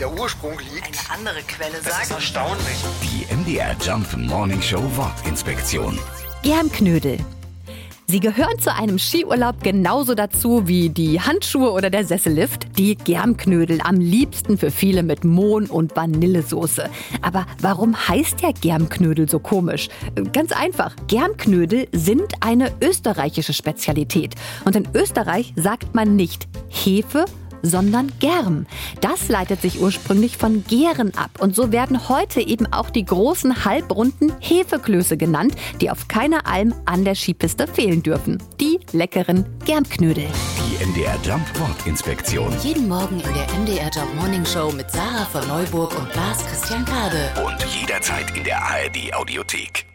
der Ursprung liegt. Eine andere Quelle Das ist sagt. erstaunlich. Die MDR Jump Morning Show Wortinspektion. Germknödel. Sie gehören zu einem Skiurlaub genauso dazu wie die Handschuhe oder der Sessellift. Die Germknödel am liebsten für viele mit Mohn und Vanillesoße. Aber warum heißt der Germknödel so komisch? Ganz einfach. Germknödel sind eine österreichische Spezialität. Und in Österreich sagt man nicht Hefe, sondern Germ. Das leitet sich ursprünglich von Gären ab und so werden heute eben auch die großen halbrunden Hefeklöße genannt, die auf keiner Alm an der Skipiste fehlen dürfen. Die leckeren Germknödel. Die MDR Jump Wortinspektion. Jeden Morgen in der MDR Job Morning Show mit Sarah von Neuburg und Lars Christian Kade. Und jederzeit in der ARD Audiothek.